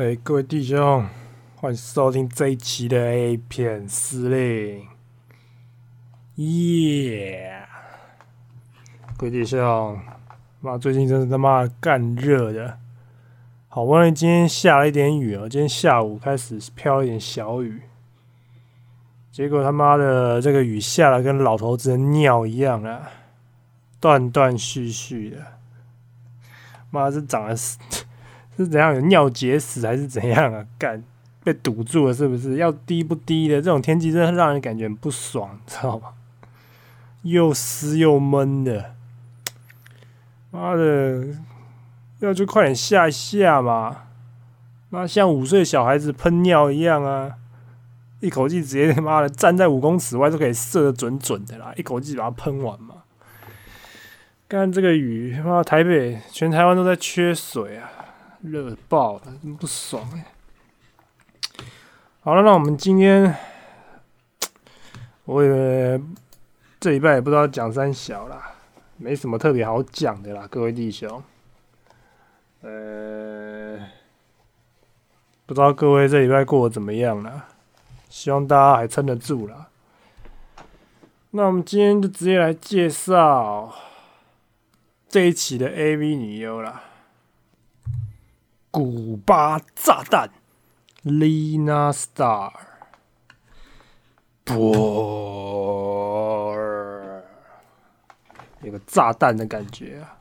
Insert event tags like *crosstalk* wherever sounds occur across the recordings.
哎，各位弟兄，欢迎收听这一期的 A 片司令。耶！各位弟兄，妈，最近真是他妈干热的，好不容易今天下了一点雨哦，今天下午开始飘一点小雨，结果他妈的这个雨下了跟老头子的尿一样啊，断断续续的，妈，这长得是是。怎样有尿结石还是怎样啊？*laughs* 干被堵住了是不是？要滴不滴的这种天气，真的让人感觉很不爽，知道吗？又湿又闷的，妈的，要就快点下一下嘛！妈像五岁小孩子喷尿一样啊！一口气直接他妈的站在五公尺外都可以射得准准的啦！一口气把它喷完嘛！干这个雨，妈台北全台湾都在缺水啊！热爆了，真不爽哎！好了，那我们今天，我以为这礼拜也不知道讲三小啦，没什么特别好讲的啦，各位弟兄。呃，不知道各位这礼拜过得怎么样了？希望大家还撑得住啦。那我们今天就直接来介绍这一期的 AV 女优啦。古巴炸弹，Lina Star，啵，有个炸弹的感觉啊！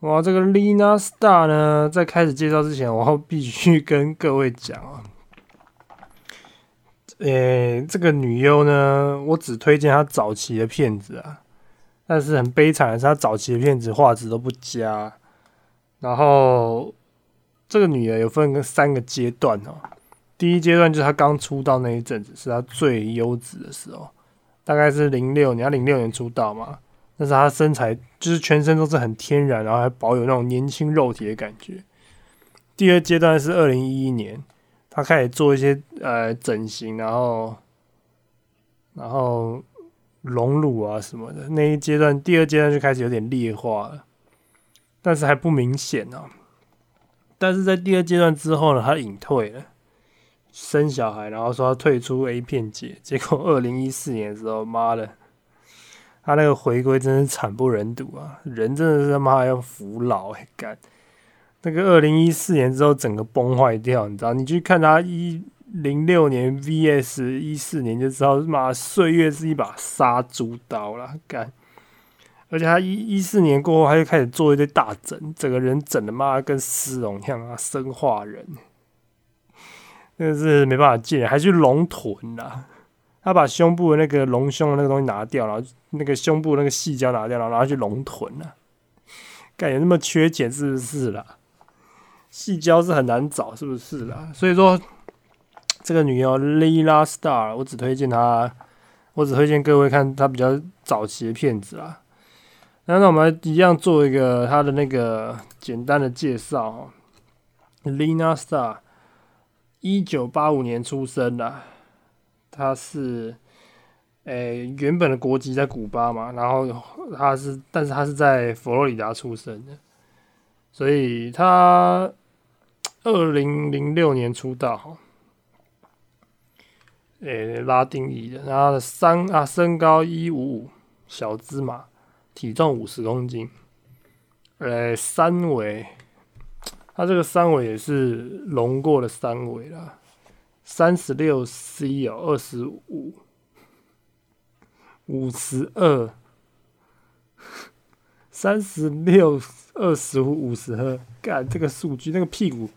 哇，这个 Lina Star 呢，在开始介绍之前，我必须跟各位讲啊，诶，这个女优呢，我只推荐她早期的片子啊，但是很悲惨的是，她早期的片子画质都不佳，然后。这个女的有分个三个阶段哦。第一阶段就是她刚出道那一阵子，是她最优质的时候，大概是零六年，零六年出道嘛。但是她身材就是全身都是很天然，然后还保有那种年轻肉体的感觉。第二阶段是二零一一年，她开始做一些呃整形，然后然后隆乳啊什么的。那一阶段，第二阶段就开始有点劣化了，但是还不明显哦。但是在第二阶段之后呢，他隐退了，生小孩，然后说他退出 A 片界。结果二零一四年的时候，妈的，他那个回归真是惨不忍睹啊！人真的是他妈要服老哎，干那个二零一四年之后整个崩坏掉，你知道？你去看他一零六年 VS 一四年就知道，妈岁月是一把杀猪刀了，干。而且他一一四年过后，他就开始做一堆大整，整个人整的妈跟丝绒一样啊，生化人，那是没办法见，还去隆臀啦。他把胸部的那个隆胸的那个东西拿掉，然后那个胸部那个细胶拿掉，然后去隆臀了。感觉那么缺钱是不是啦？细胶是很难找，是不是啦？所以说，这个女优 Lila Star，我只推荐她，我只推荐各位看她比较早期的片子啊。那那我们一样做一个他的那个简单的介绍。Lina Star，一九八五年出生的，他是诶原本的国籍在古巴嘛，然后他是，但是他是在佛罗里达出生的，所以他二零零六年出道哈，诶拉丁裔的，然后三啊身高一五五，小芝麻。体重五十公斤，呃，三围，他这个三围也是隆过的三围啦，三十六 C 哦，二十五，五十二，三十六，二十五，五十二，干这个数据，那个屁股，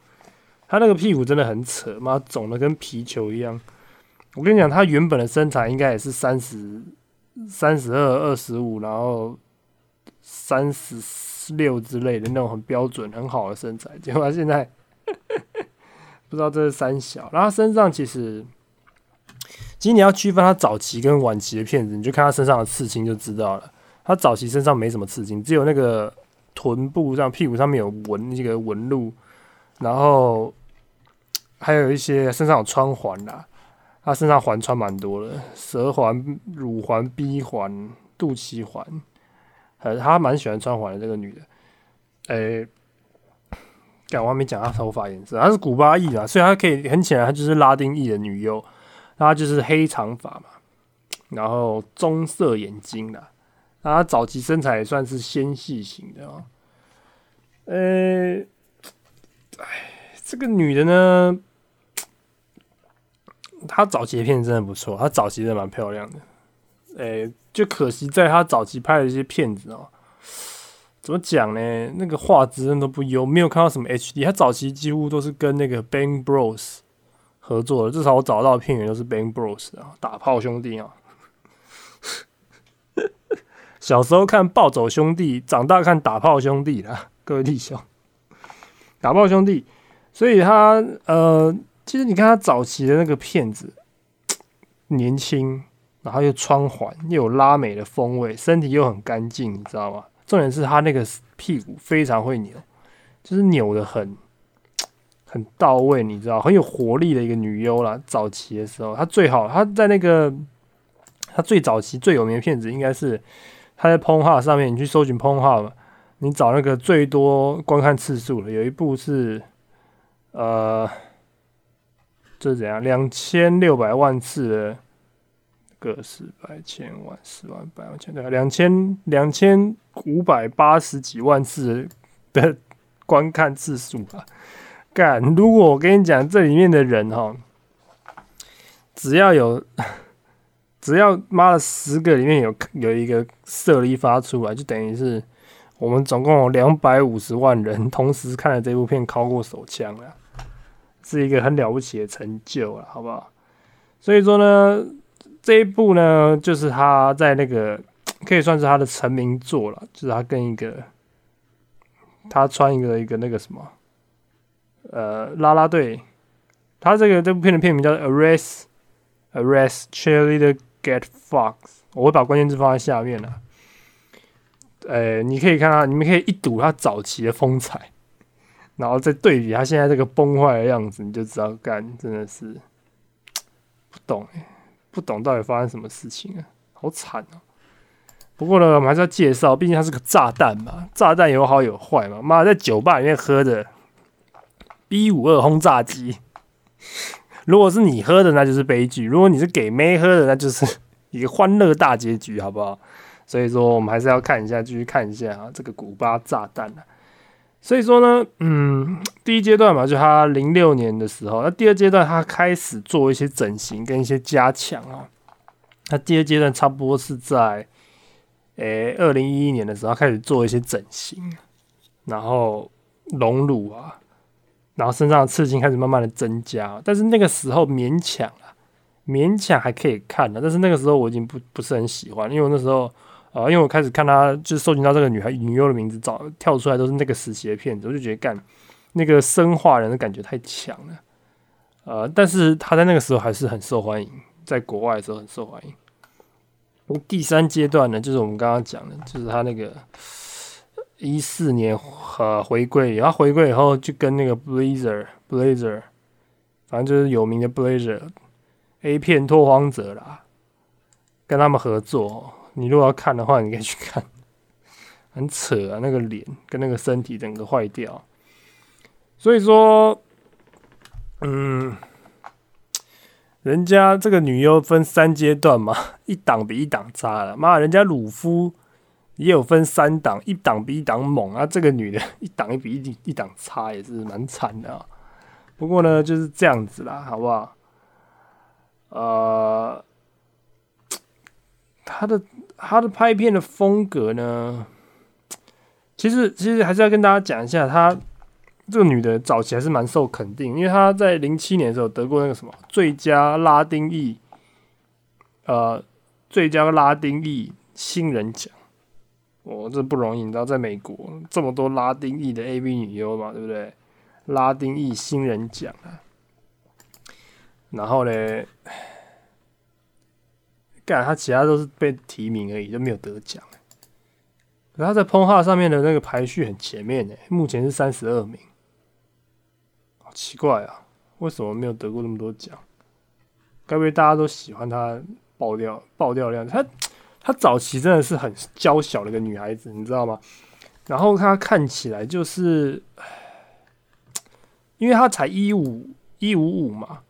他那个屁股真的很扯，妈肿的跟皮球一样。我跟你讲，他原本的身材应该也是三十，三十二，二十五，然后。三十六之类的那种很标准很好的身材，结果他现在不知道这是三小。然后他身上其实，其实你要区分他早期跟晚期的片子，你就看他身上的刺青就知道了。他早期身上没什么刺青，只有那个臀部上、屁股上面有纹那个纹路，然后还有一些身上有穿环啦。他身上环穿蛮多的，舌环、乳环、逼环、肚脐环。呃，她蛮喜欢穿环的这个女的，诶，讲我还没讲她头发颜色，她是古巴裔啊，所以她可以很显然她就是拉丁裔的女优，她就是黑长发嘛，然后棕色眼睛的，她早期身材也算是纤细型的哦。呃，哎，这个女的呢，她早期的片真的不错，她早期真的蛮漂亮的。哎，就可惜在他早期拍的一些片子哦。怎么讲呢？那个画质真的不优，没有看到什么 HD。他早期几乎都是跟那个 Bang Bros 合作的，至少我找到的片源都是 Bang Bros 啊，打炮兄弟啊。*laughs* 小时候看暴走兄弟，长大看打炮兄弟啦，*laughs* 各位弟兄，打炮兄弟。所以他呃，其实你看他早期的那个片子，*tsk* 年轻，然后又穿环，又有拉美的风味，身体又很干净，你知道吗？重点是他那个屁股非常会扭，就是扭的很 *tsk* 很到位，你知道，很有活力的一个女优啦。早期的时候，她最好，她在那个她最早期最有名的片子，应该是她在 p o n h u 上面，你去搜寻 p o n h u 你找那个最多观看次数的，有一部是呃，这是怎样，两千六百万次的。个十百千万十万百万千对两千两千五百八十几万次的观看次数啊！干，如果我跟你讲，这里面的人哈，只要有只要妈的十个里面有有一个色力发出来，就等于是我们总共有两百五十万人同时看了这部片，靠过手枪了，是一个很了不起的成就了，好不好？所以说呢。这一部呢，就是他在那个 *tsk* 可以算是他的成名作了，就是他跟一个他穿一个一个那个什么呃拉拉队，他这个这部片的片名叫《Arrest Arrest Cheerleader Get Fox》，我会把关键字放在下面了。呃，你可以看到，你们可以一睹他早期的风采，然后再对比他现在这个崩坏的样子，你就知道，干真的是 *tsk* 不懂哎。不懂到底发生什么事情啊，好惨啊！不过呢，我们还是要介绍，毕竟它是个炸弹嘛，炸弹有好有坏嘛。妈，在酒吧里面喝的 B 五二轰炸机，如果是你喝的，那就是悲剧；如果你是给妹喝的，那就是一个欢乐大结局，好不好？所以说，我们还是要看一下，继续看一下啊，这个古巴炸弹啊。所以说呢，嗯，第一阶段嘛，就他零六年的时候，那第二阶段他开始做一些整形跟一些加强啊。那第二阶段差不多是在，诶，二零一一年的时候开始做一些整形，然后隆乳啊，然后身上的刺青开始慢慢的增加，但是那个时候勉强啊，勉强还可以看的，但是那个时候我已经不不是很喜欢，因为我那时候。啊，因为我开始看他，就是搜寻到这个女孩女优的名字，找跳出来都是那个时期的片子，我就觉得干那个生化人的感觉太强了。呃，但是他在那个时候还是很受欢迎，在国外的时候很受欢迎。第三阶段呢，就是我们刚刚讲的，就是他那个一四年呃回归，然后回归以后就跟那个 Blazer Blazer，反正就是有名的 Blazer A 片拓荒者啦，跟他们合作。你如果要看的话，你可以去看，很扯啊，那个脸跟那个身体整个坏掉。所以说，嗯，人家这个女优分三阶段嘛，一档比一档差了。妈，人家鲁夫也有分三档，一档比一档猛啊。这个女的一档一比一一档差，也是蛮惨的啊。不过呢，就是这样子啦，好不好？呃，*tsk* 他的。他的拍片的风格呢？其实，其实还是要跟大家讲一下，她这个女的早期还是蛮受肯定，因为她在零七年的时候得过那个什么最佳拉丁裔，呃，最佳拉丁裔新人奖。哦，这不容易，你知道，在美国这么多拉丁裔的 AV 女优嘛，对不对？拉丁裔新人奖啊，然后呢呢？他其他都是被提名而已，就没有得奖。可他在碰画上面的那个排序很前面呢，目前是三十二名，好奇怪啊，为什么没有得过那么多奖？该不会大家都喜欢他爆掉爆掉的样子？他他早期真的是很娇小的一个女孩子，你知道吗？然后她看起来就是因为他才一五一五五嘛，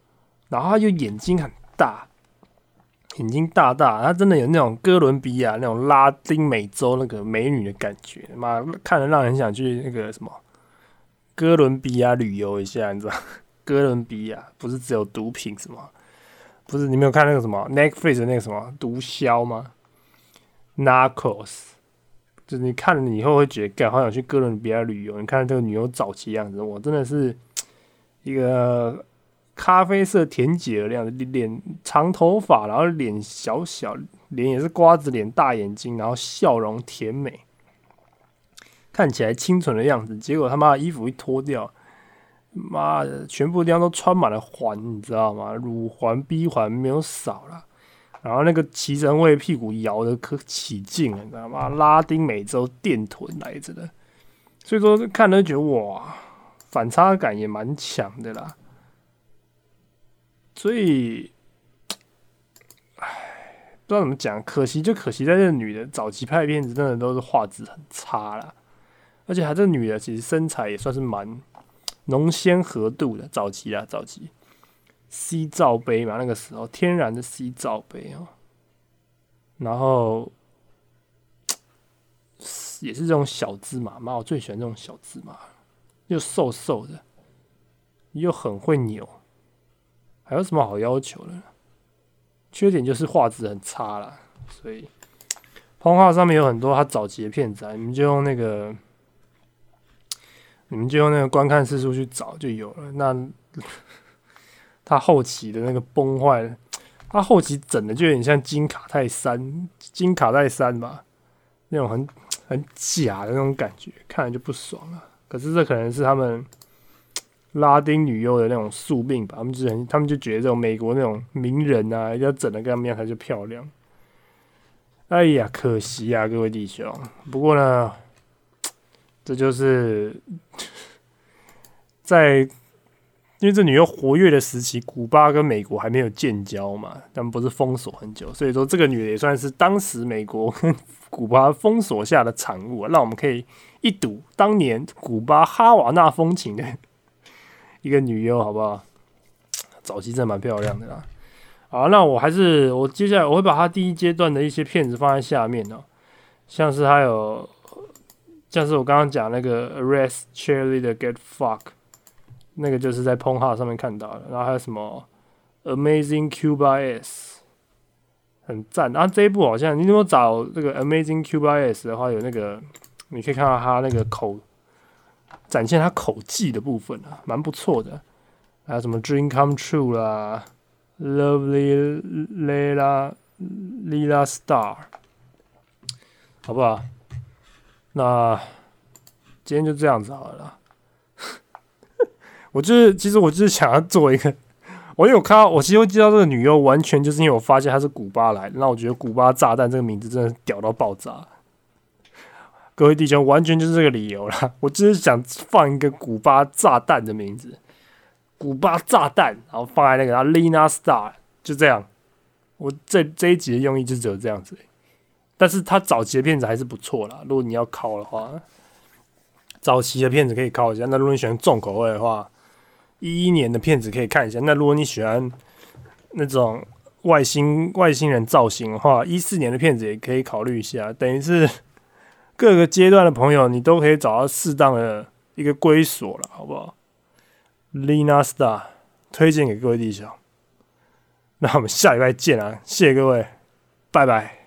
然后他就眼睛很大，眼睛大大，他真的有那种哥伦比亚那种拉丁美洲那个美女的感觉，妈看了让人想去那个什么哥伦比亚旅游一下，你知道？*laughs* 哥伦比亚不是只有毒品什么？不是你没有看那个什么 Netflix 那个什么毒枭吗？Narcos，就是你看了以后会觉得，干好想去哥伦比亚旅游。你看这个女优早期样子，我真的是一个咖啡色甜姐那样的脸，长头发，然后脸小小，脸也是瓜子脸，大眼睛，然后笑容甜美，看起来清纯的样子。结果他妈衣服一脱掉。妈的，全部地方都穿满了环，你知道吗？乳环、逼环没有少了。然后那个骑乘位屁股摇的可起劲了，你知道吗？拉丁美洲电臀来着的，所以说看了觉得哇，反差感也蛮强的啦。所以，唉，不知道怎么讲，可惜就可惜在这女的早期拍的片子，真的都是画质很差啦。而且还这女的其实身材也算是蛮。浓鲜合度的早期啊，早期 C 罩杯嘛，那个时候天然的 C 罩杯哦，然后也是这种小芝麻嘛，我最喜欢这种小芝麻，又瘦瘦的，又很会扭，还有什么好要求的？缺点就是画质很差了，所以 *tsk* 通话上面有很多他早期的片子啊，你们就用那个。你们就用那个观看次数去找就有了。那 *laughs* 他后期的那个崩坏了，他后期整的就有点像金卡泰山，金卡泰山吧，那种很 *tsk* 很假的那种感觉，看着就不爽了。可是这可能是他们拉丁女优的那种宿命吧，他们就很，他们就觉得这种美国那种名人啊，要整的跟他们一样才就漂亮。哎呀，可惜啊，各位弟兄。不过呢。*tsk* 这就是 *laughs* 在因为这女优活跃的时期，古巴跟美国还没有建交嘛，他们不是封锁很久，所以说这个女的也算是当时美国跟 *laughs* 古巴封锁下的产物，让我们可以一睹当年古巴哈瓦那风情的一个女优，好不好？早期真的蛮漂亮的啦。好，那我还是我接下来我会把她第一阶段的一些片子放在下面哦，像是还有。像是我刚刚讲那个 Arrest Cheerleader Get Fuck，那个就是在 p o n h u 上面看到的。然后还有什么 Amazing Cuba S，很赞。然后这一部好像你如果找这个 Amazing Cuba S 的话，有那个你可以看到他那个口展现他口技的部分啊，蛮不错的。还有什么 Dream Come True 啦，Lovely Lila Lila Star，好不好？那今天就这样子好了。*laughs* 我就是，其实我就是想要做一个，我有看到，我其实知道这个女优，完全就是因为我发现她是古巴来的。那我觉得“古巴炸弹”这个名字真的屌到爆炸。各位弟兄，完全就是这个理由啦。*laughs* 我只是想放一个古巴炸弹的名字，“古巴炸弹”，然后放在那个 Lina Star，就这样。我这这一集的用意就只有这样子。但是他早期的片子还是不错啦，如果你要考的话，早期的片子可以考一下。那如果你喜欢重口味的话，一一年的片子可以看一下。那如果你喜欢那种外星外星人造型的话，一四年的片子也可以考虑一下。等于是各个阶段的朋友，你都可以找到适当的一个归所了，好不好？Lina Star 推荐给各位弟兄。那我们下礼拜见啊！谢谢各位，拜拜。